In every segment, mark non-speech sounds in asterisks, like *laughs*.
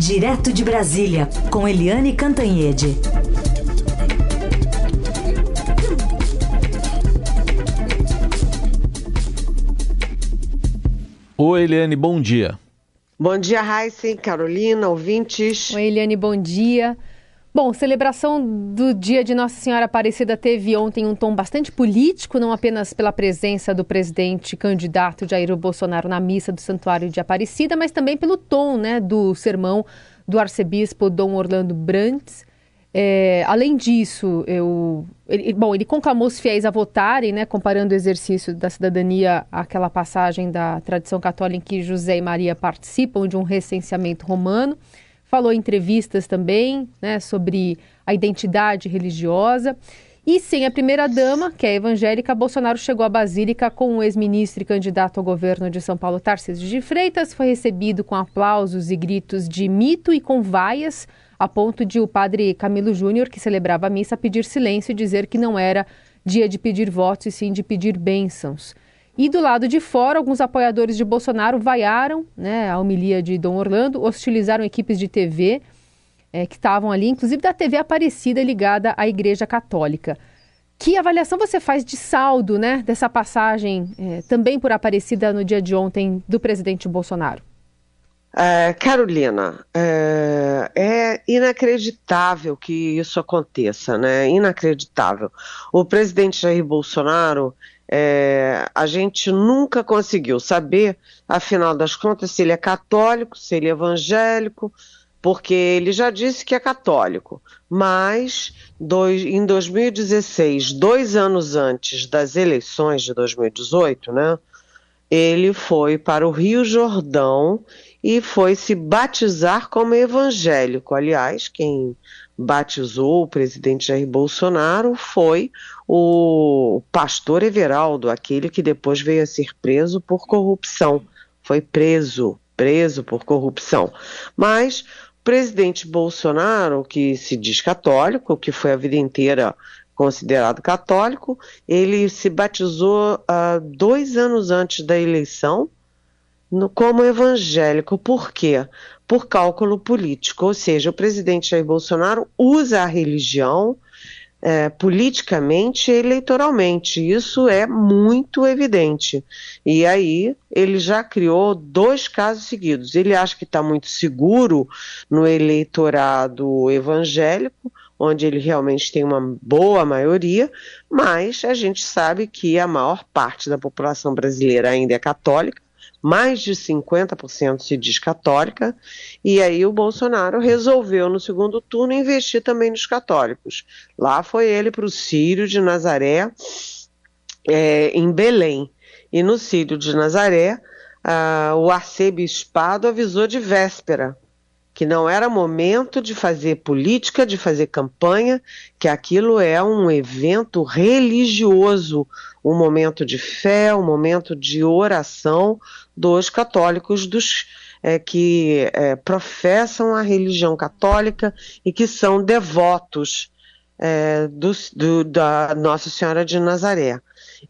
Direto de Brasília, com Eliane Cantanhede. Oi, Eliane, bom dia. Bom dia, Heisen, Carolina, ouvintes. Oi, Eliane, bom dia. Bom, celebração do Dia de Nossa Senhora Aparecida teve ontem um tom bastante político, não apenas pela presença do presidente candidato Jair Bolsonaro na missa do Santuário de Aparecida, mas também pelo tom né, do sermão do arcebispo Dom Orlando Brandt. É, além disso, eu, ele, bom, ele conclamou os fiéis a votarem, né, comparando o exercício da cidadania àquela passagem da tradição católica em que José e Maria participam de um recenseamento romano falou em entrevistas também né, sobre a identidade religiosa. E sem a primeira-dama, que é evangélica, Bolsonaro chegou à Basílica com o ex-ministro e candidato ao governo de São Paulo, Tarcísio de Freitas. Foi recebido com aplausos e gritos de mito e com vaias, a ponto de o padre Camilo Júnior, que celebrava a missa, pedir silêncio e dizer que não era dia de pedir votos e sim de pedir bênçãos. E do lado de fora, alguns apoiadores de Bolsonaro vaiaram né, a homilia de Dom Orlando, hostilizaram equipes de TV é, que estavam ali, inclusive da TV Aparecida ligada à Igreja Católica. Que avaliação você faz de saldo né, dessa passagem, é, também por Aparecida no dia de ontem, do presidente Bolsonaro? É, Carolina, é, é, inacreditável que isso aconteça, né? Inacreditável. O presidente Jair Bolsonaro é, a gente nunca conseguiu saber, afinal das contas, se ele é católico, se ele é evangélico, porque ele já disse que é católico, mas dois, em 2016, dois anos antes das eleições de 2018, né, ele foi para o Rio Jordão e foi se batizar como evangélico. Aliás, quem batizou o presidente Jair Bolsonaro foi o pastor Everaldo, aquele que depois veio a ser preso por corrupção. Foi preso, preso por corrupção. Mas o presidente Bolsonaro, que se diz católico, que foi a vida inteira considerado católico, ele se batizou uh, dois anos antes da eleição no, como evangélico. Por quê? Por cálculo político. Ou seja, o presidente Jair Bolsonaro usa a religião é, politicamente e eleitoralmente. Isso é muito evidente. E aí ele já criou dois casos seguidos. Ele acha que está muito seguro no eleitorado evangélico, onde ele realmente tem uma boa maioria, mas a gente sabe que a maior parte da população brasileira ainda é católica mais de 50% se diz católica, e aí o Bolsonaro resolveu no segundo turno investir também nos católicos. Lá foi ele para o Sírio de Nazaré, é, em Belém. E no Sírio de Nazaré, o arcebispado avisou de véspera que não era momento de fazer política, de fazer campanha, que aquilo é um evento religioso, um momento de fé, um momento de oração dos católicos, dos é, que é, professam a religião católica e que são devotos é, do, do, da Nossa Senhora de Nazaré.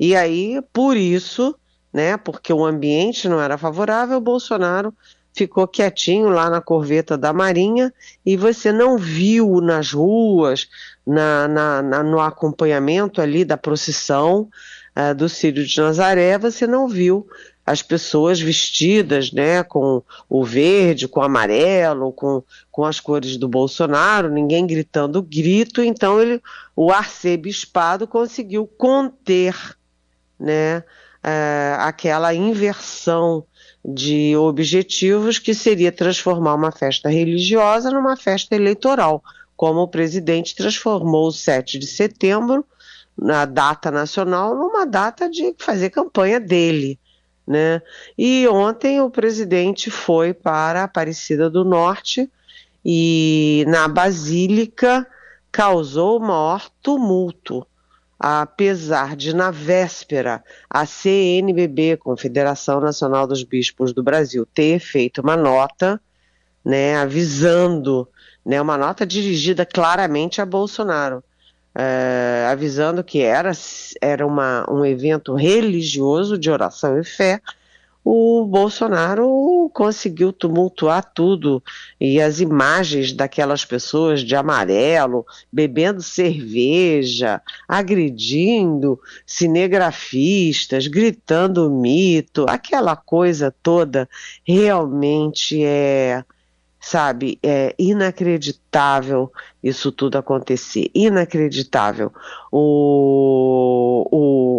E aí, por isso, né, porque o ambiente não era favorável, Bolsonaro ficou quietinho lá na corveta da Marinha e você não viu nas ruas, na, na, na no acompanhamento ali da procissão uh, do Círio de Nazaré, você não viu as pessoas vestidas né, com o verde, com o amarelo, com, com as cores do Bolsonaro, ninguém gritando grito, então ele, o arcebispado conseguiu conter né, uh, aquela inversão de objetivos que seria transformar uma festa religiosa numa festa eleitoral, como o presidente transformou o 7 de setembro, na data nacional, numa data de fazer campanha dele. Né? E ontem o presidente foi para Aparecida do Norte e na Basílica causou o maior tumulto apesar de, na véspera, a CNBB, Confederação Nacional dos Bispos do Brasil, ter feito uma nota, né, avisando, né, uma nota dirigida claramente a Bolsonaro, é, avisando que era, era uma, um evento religioso de oração e fé, o Bolsonaro conseguiu tumultuar tudo e as imagens daquelas pessoas de amarelo, bebendo cerveja, agredindo cinegrafistas, gritando mito, aquela coisa toda realmente é sabe? É inacreditável isso tudo acontecer, inacreditável. O, o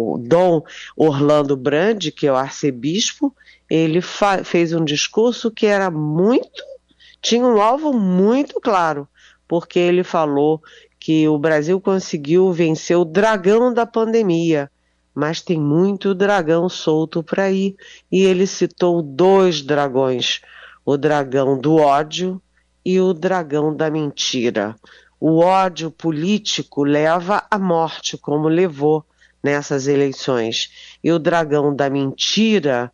Dom Orlando Brandi, que é o arcebispo, ele fez um discurso que era muito, tinha um alvo muito claro, porque ele falou que o Brasil conseguiu vencer o dragão da pandemia, mas tem muito dragão solto por aí. E ele citou dois dragões o dragão do ódio e o dragão da mentira. O ódio político leva à morte, como levou nessas eleições. E o dragão da mentira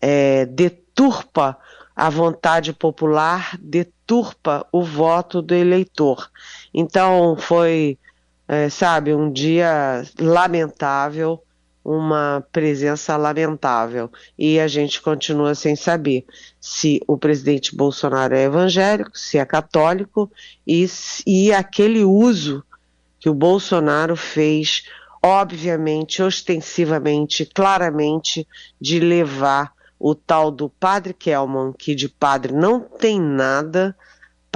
é, deturpa a vontade popular, deturpa o voto do eleitor. Então foi, é, sabe, um dia lamentável uma presença lamentável e a gente continua sem saber se o presidente Bolsonaro é evangélico, se é católico e, e aquele uso que o Bolsonaro fez, obviamente, ostensivamente, claramente, de levar o tal do padre Kelman, que de padre não tem nada,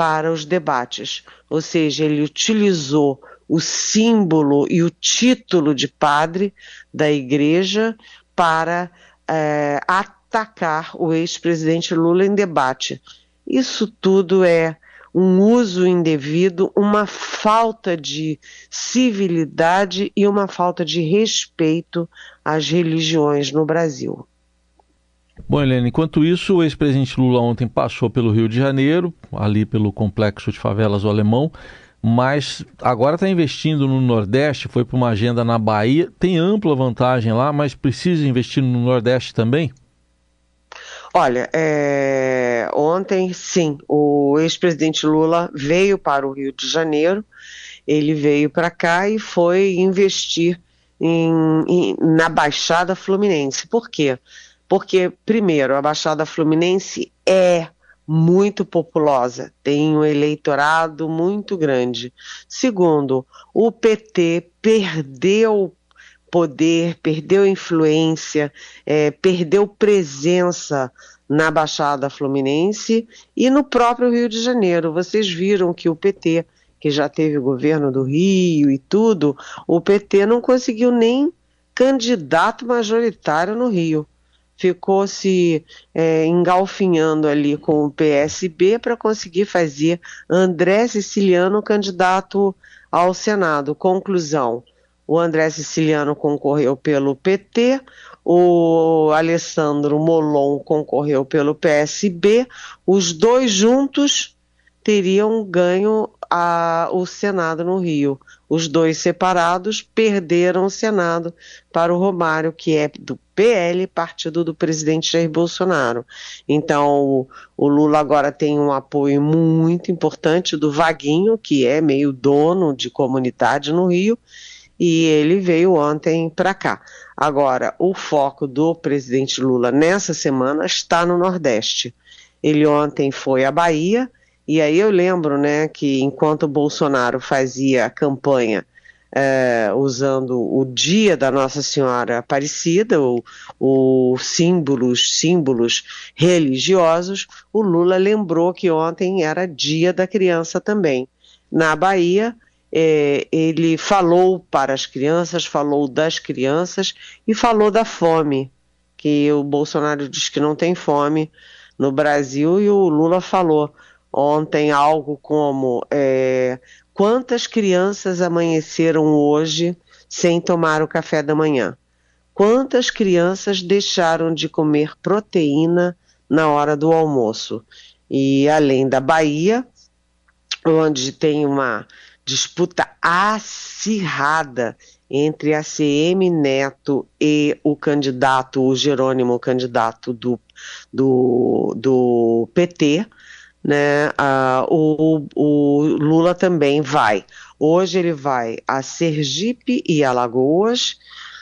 para os debates. Ou seja, ele utilizou o símbolo e o título de padre da igreja para é, atacar o ex-presidente Lula em debate. Isso tudo é um uso indevido, uma falta de civilidade e uma falta de respeito às religiões no Brasil. Bom, Helena, enquanto isso, o ex-presidente Lula ontem passou pelo Rio de Janeiro, ali pelo complexo de favelas do Alemão, mas agora está investindo no Nordeste, foi para uma agenda na Bahia, tem ampla vantagem lá, mas precisa investir no Nordeste também? Olha, é... ontem sim, o ex-presidente Lula veio para o Rio de Janeiro, ele veio para cá e foi investir em, em, na Baixada Fluminense. Por quê? Porque, primeiro, a Baixada Fluminense é muito populosa, tem um eleitorado muito grande. Segundo, o PT perdeu poder, perdeu influência, é, perdeu presença na Baixada Fluminense e no próprio Rio de Janeiro. Vocês viram que o PT, que já teve o governo do Rio e tudo, o PT não conseguiu nem candidato majoritário no Rio ficou se é, engalfinhando ali com o PSB para conseguir fazer André Siciliano candidato ao Senado. Conclusão: o André Siciliano concorreu pelo PT, o Alessandro Molon concorreu pelo PSB, os dois juntos teriam ganho a, o Senado no Rio. Os dois separados perderam o Senado para o Romário, que é do PL, partido do presidente Jair Bolsonaro. Então, o, o Lula agora tem um apoio muito importante do Vaguinho, que é meio dono de comunidade no Rio, e ele veio ontem para cá. Agora, o foco do presidente Lula nessa semana está no Nordeste. Ele ontem foi à Bahia e aí eu lembro, né, que enquanto o Bolsonaro fazia a campanha é, usando o dia da Nossa Senhora Aparecida, os símbolos, símbolos religiosos, o Lula lembrou que ontem era dia da criança também. Na Bahia, é, ele falou para as crianças, falou das crianças e falou da fome, que o Bolsonaro diz que não tem fome no Brasil e o Lula falou ontem algo como é, quantas crianças amanheceram hoje sem tomar o café da manhã? Quantas crianças deixaram de comer proteína na hora do almoço? E além da Bahia, onde tem uma disputa acirrada entre a CM Neto e o candidato, o Jerônimo, o candidato do, do, do PT, né? Ah, o, o Lula também vai. Hoje ele vai a Sergipe e Alagoas.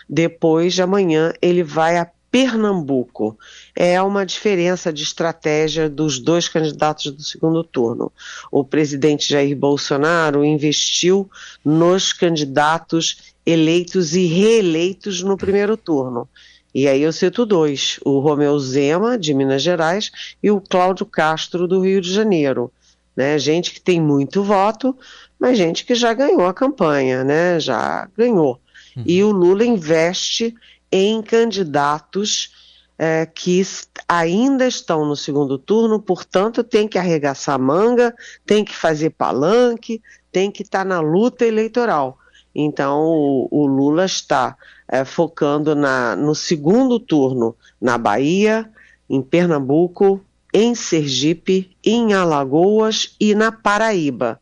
Depois de amanhã ele vai a Pernambuco. É uma diferença de estratégia dos dois candidatos do segundo turno. O presidente Jair Bolsonaro investiu nos candidatos eleitos e reeleitos no primeiro turno. E aí eu cito dois: o Romeu Zema, de Minas Gerais, e o Cláudio Castro, do Rio de Janeiro. Né? Gente que tem muito voto, mas gente que já ganhou a campanha, né? já ganhou. Uhum. E o Lula investe em candidatos é, que ainda estão no segundo turno, portanto, tem que arregaçar manga, tem que fazer palanque, tem que estar tá na luta eleitoral. Então, o, o Lula está é, focando na, no segundo turno na Bahia, em Pernambuco, em Sergipe, em Alagoas e na Paraíba.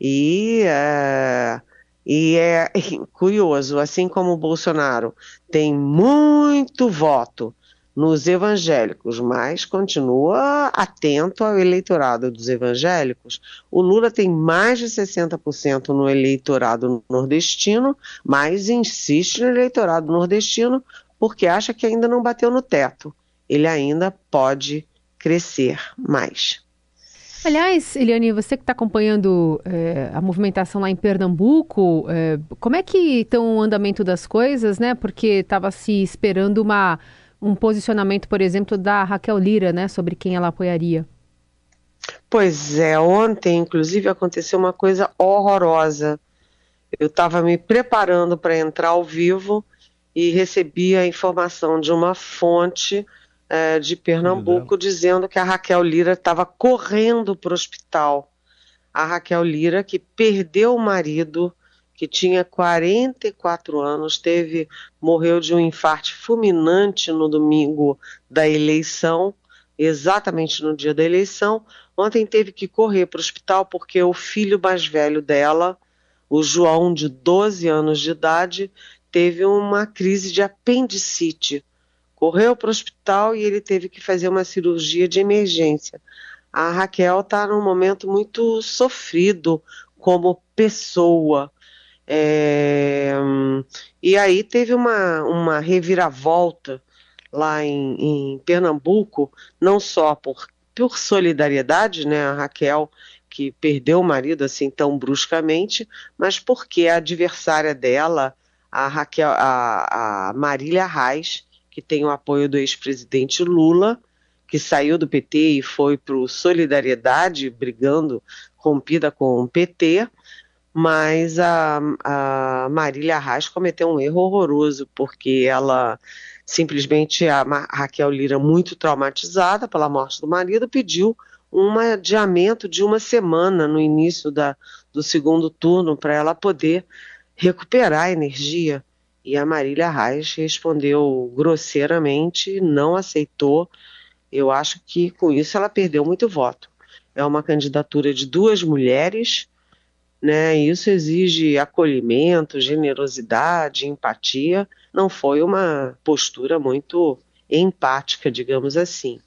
E é, e é *laughs* curioso, assim como o Bolsonaro tem muito voto nos evangélicos, mas continua atento ao eleitorado dos evangélicos. O Lula tem mais de 60% no eleitorado nordestino, mas insiste no eleitorado nordestino porque acha que ainda não bateu no teto. Ele ainda pode crescer mais. Aliás, Eliane, você que está acompanhando é, a movimentação lá em Pernambuco, é, como é que estão o andamento das coisas, né? Porque estava se esperando uma, um posicionamento, por exemplo, da Raquel Lira, né, sobre quem ela apoiaria. Pois é, ontem, inclusive, aconteceu uma coisa horrorosa. Eu estava me preparando para entrar ao vivo e recebi a informação de uma fonte é, de Pernambuco dizendo que a Raquel Lira estava correndo para o hospital. A Raquel Lira, que perdeu o marido, que tinha 44 anos, teve morreu de um infarte fulminante no domingo da eleição, exatamente no dia da eleição. Ontem teve que correr para o hospital porque o filho mais velho dela, o João, de 12 anos de idade, teve uma crise de apendicite correu para o hospital e ele teve que fazer uma cirurgia de emergência. A Raquel está num momento muito sofrido como pessoa. É, e aí teve uma, uma reviravolta lá em, em Pernambuco, não só por, por solidariedade, né, a Raquel que perdeu o marido assim tão bruscamente, mas porque a adversária dela, a Raquel, a, a Marília Reis, que tem o apoio do ex-presidente Lula, que saiu do PT e foi para o Solidariedade, brigando, rompida com o PT, mas a, a Marília Arraes cometeu um erro horroroso, porque ela simplesmente, a Raquel Lira, muito traumatizada pela morte do marido, pediu um adiamento de uma semana no início da, do segundo turno para ela poder recuperar a energia. E a Marília Reis respondeu grosseiramente, não aceitou. Eu acho que com isso ela perdeu muito voto. É uma candidatura de duas mulheres, né? Isso exige acolhimento, generosidade, empatia. Não foi uma postura muito empática, digamos assim.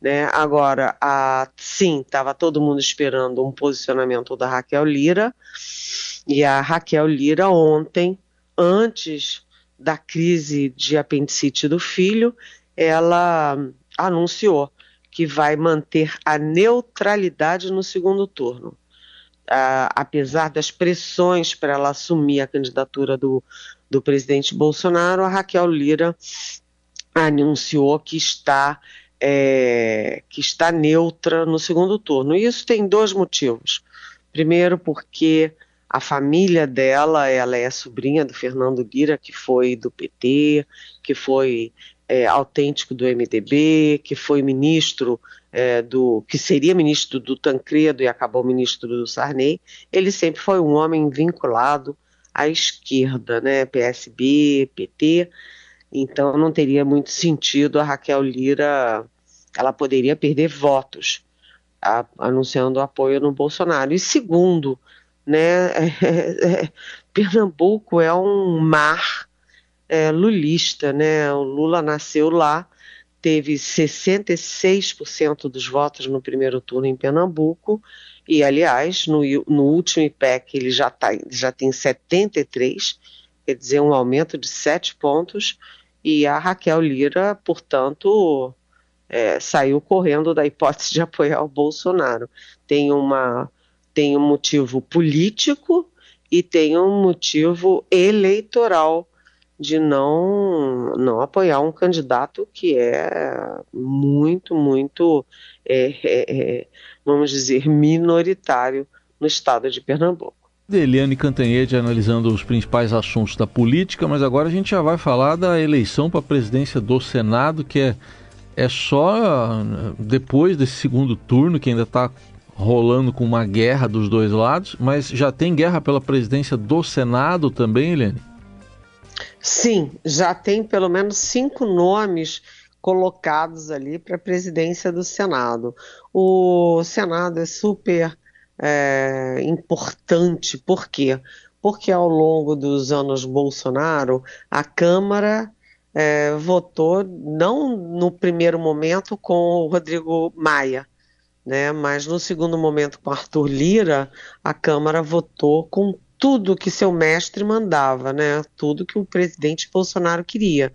Né? Agora, a, sim, estava todo mundo esperando um posicionamento da Raquel Lira, e a Raquel Lira ontem antes da crise de apendicite do filho, ela anunciou que vai manter a neutralidade no segundo turno. Apesar das pressões para ela assumir a candidatura do, do presidente Bolsonaro, a Raquel Lira anunciou que está, é, que está neutra no segundo turno. E isso tem dois motivos. Primeiro, porque a família dela, ela é sobrinha do Fernando Lira, que foi do PT, que foi é, autêntico do MDB, que foi ministro é, do, que seria ministro do Tancredo e acabou ministro do Sarney. Ele sempre foi um homem vinculado à esquerda, né, PSB, PT. Então não teria muito sentido a Raquel Lira, ela poderia perder votos a, anunciando apoio no Bolsonaro. E segundo, né? *laughs* É, é, Pernambuco é um mar é, lulista, né? O Lula nasceu lá, teve 66% dos votos no primeiro turno em Pernambuco, e aliás, no, no último IPEC ele já, tá, já tem 73, quer dizer, um aumento de 7 pontos, e a Raquel Lira, portanto, é, saiu correndo da hipótese de apoiar o Bolsonaro. Tem, uma, tem um motivo político e tem um motivo eleitoral de não, não apoiar um candidato que é muito, muito, é, é, é vamos dizer, minoritário no estado de Pernambuco. Eliane Cantanhede analisando os principais assuntos da política, mas agora a gente já vai falar da eleição para a presidência do Senado, que é, é só depois desse segundo turno, que ainda está rolando com uma guerra dos dois lados, mas já tem guerra pela presidência do Senado também, Eliane? Sim, já tem pelo menos cinco nomes colocados ali para a presidência do Senado. O Senado é super é, importante, por quê? Porque ao longo dos anos Bolsonaro, a Câmara é, votou, não no primeiro momento com o Rodrigo Maia, né, mas no segundo momento com Arthur Lira, a Câmara votou com tudo que seu mestre mandava, né? Tudo que o presidente Bolsonaro queria.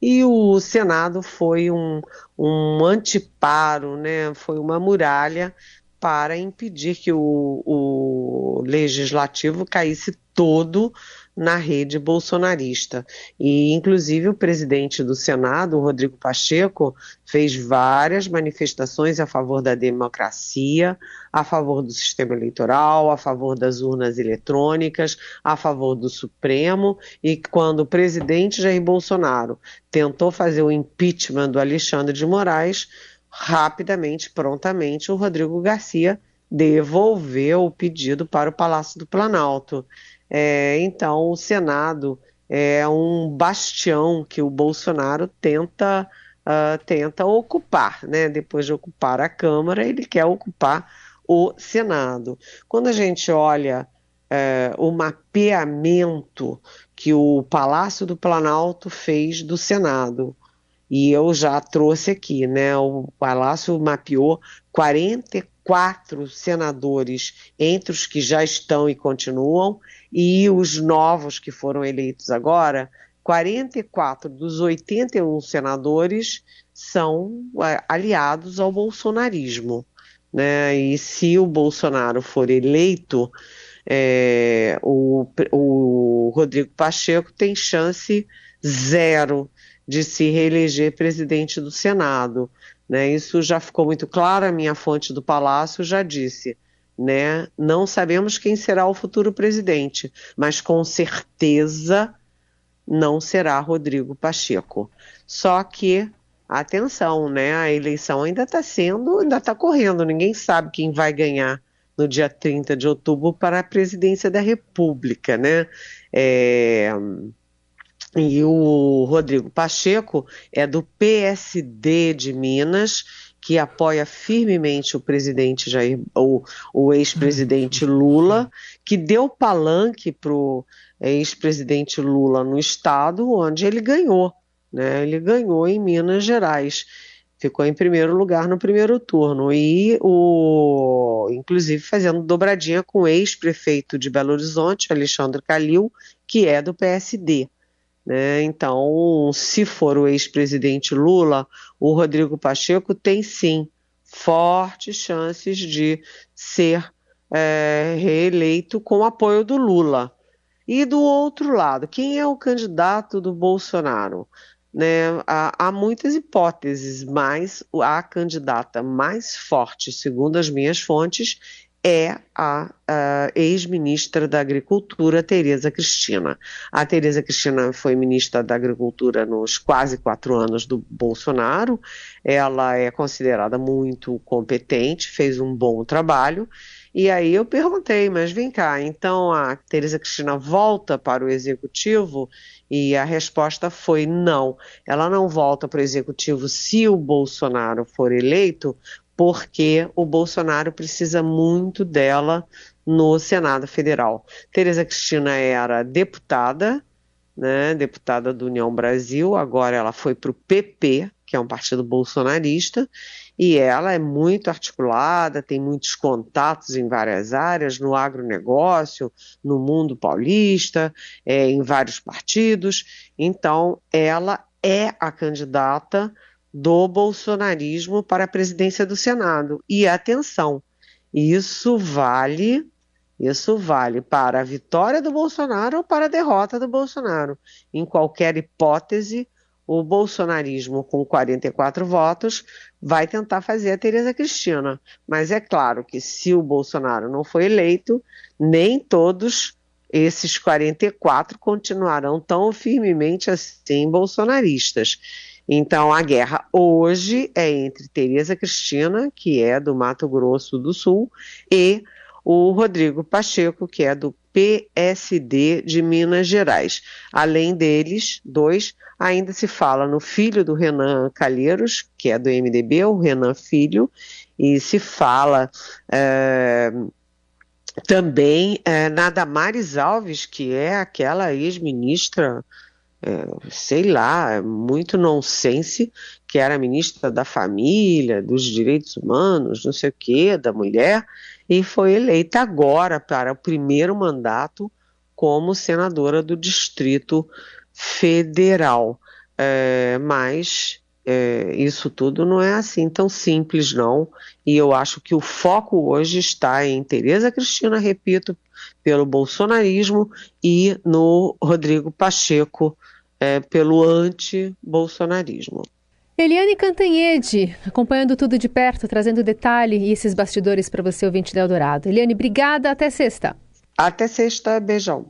E o Senado foi um, um anteparo, né? Foi uma muralha para impedir que o, o legislativo caísse todo na rede bolsonarista. E, inclusive, o presidente do Senado, Rodrigo Pacheco, fez várias manifestações a favor da democracia, a favor do sistema eleitoral, a favor das urnas eletrônicas, a favor do Supremo. E quando o presidente Jair Bolsonaro tentou fazer o impeachment do Alexandre de Moraes, rapidamente, prontamente, o Rodrigo Garcia devolveu o pedido para o Palácio do Planalto. É, então, o Senado é um bastião que o Bolsonaro tenta, uh, tenta ocupar. Né? Depois de ocupar a Câmara, ele quer ocupar o Senado. Quando a gente olha é, o mapeamento que o Palácio do Planalto fez do Senado, e eu já trouxe aqui, né? O Palácio mapeou 44 senadores entre os que já estão e continuam e os novos que foram eleitos agora. 44 dos 81 senadores são é, aliados ao bolsonarismo. Né? E se o Bolsonaro for eleito, é, o, o Rodrigo Pacheco tem chance zero de se reeleger presidente do Senado. Né? Isso já ficou muito claro, a minha fonte do Palácio já disse. Né? Não sabemos quem será o futuro presidente, mas com certeza não será Rodrigo Pacheco. Só que, atenção, né? A eleição ainda está sendo, ainda está correndo, ninguém sabe quem vai ganhar no dia 30 de outubro para a presidência da República, né? É, e o Rodrigo Pacheco é do PSD de Minas, que apoia firmemente o presidente Jair, o, o ex-presidente Lula, que deu palanque para o ex-presidente Lula no estado, onde ele ganhou. Né? Ele ganhou em Minas Gerais. Ficou em primeiro lugar no primeiro turno. E o inclusive fazendo dobradinha com o ex-prefeito de Belo Horizonte, Alexandre Calil, que é do PSD. Né? Então, se for o ex-presidente Lula, o Rodrigo Pacheco tem sim fortes chances de ser é, reeleito com apoio do Lula. E do outro lado, quem é o candidato do Bolsonaro? Né, há, há, muitas hipóteses, mas a candidata mais forte, segundo as minhas fontes, é a, a ex-ministra da Agricultura, Tereza Cristina. A Tereza Cristina foi ministra da Agricultura nos quase quatro anos do Bolsonaro. Ela é considerada muito competente, fez um bom trabalho. E aí eu perguntei, mas vem cá, então a Tereza Cristina volta para o executivo? E a resposta foi não. Ela não volta para o executivo se o Bolsonaro for eleito, porque o Bolsonaro precisa muito dela no Senado Federal. Tereza Cristina era deputada, né, deputada do União Brasil, agora ela foi para o PP, que é um partido bolsonarista, e ela é muito articulada, tem muitos contatos em várias áreas, no agronegócio, no mundo paulista, é, em vários partidos. Então, ela é a candidata do bolsonarismo para a presidência do Senado. E atenção, isso vale, isso vale para a vitória do Bolsonaro ou para a derrota do Bolsonaro. Em qualquer hipótese, o bolsonarismo com 44 votos vai tentar fazer a Tereza Cristina. Mas é claro que se o Bolsonaro não for eleito, nem todos esses 44 continuarão tão firmemente assim bolsonaristas. Então, a guerra hoje é entre Tereza Cristina, que é do Mato Grosso do Sul, e o Rodrigo Pacheco, que é do PSD de Minas Gerais. Além deles, dois, ainda se fala no filho do Renan Calheiros, que é do MDB, o Renan Filho, e se fala é, também é, na Damares Alves, que é aquela ex-ministra sei lá, muito nonsense, que era ministra da família, dos direitos humanos, não sei o que, da mulher, e foi eleita agora para o primeiro mandato como senadora do Distrito Federal. É, mas é, isso tudo não é assim tão simples, não. E eu acho que o foco hoje está em Tereza Cristina, repito, pelo bolsonarismo e no Rodrigo Pacheco é, pelo anti-bolsonarismo. Eliane Cantanhede, acompanhando tudo de perto, trazendo detalhe e esses bastidores para você, ouvinte da Eldorado. Eliane, obrigada, até sexta. Até sexta, beijão.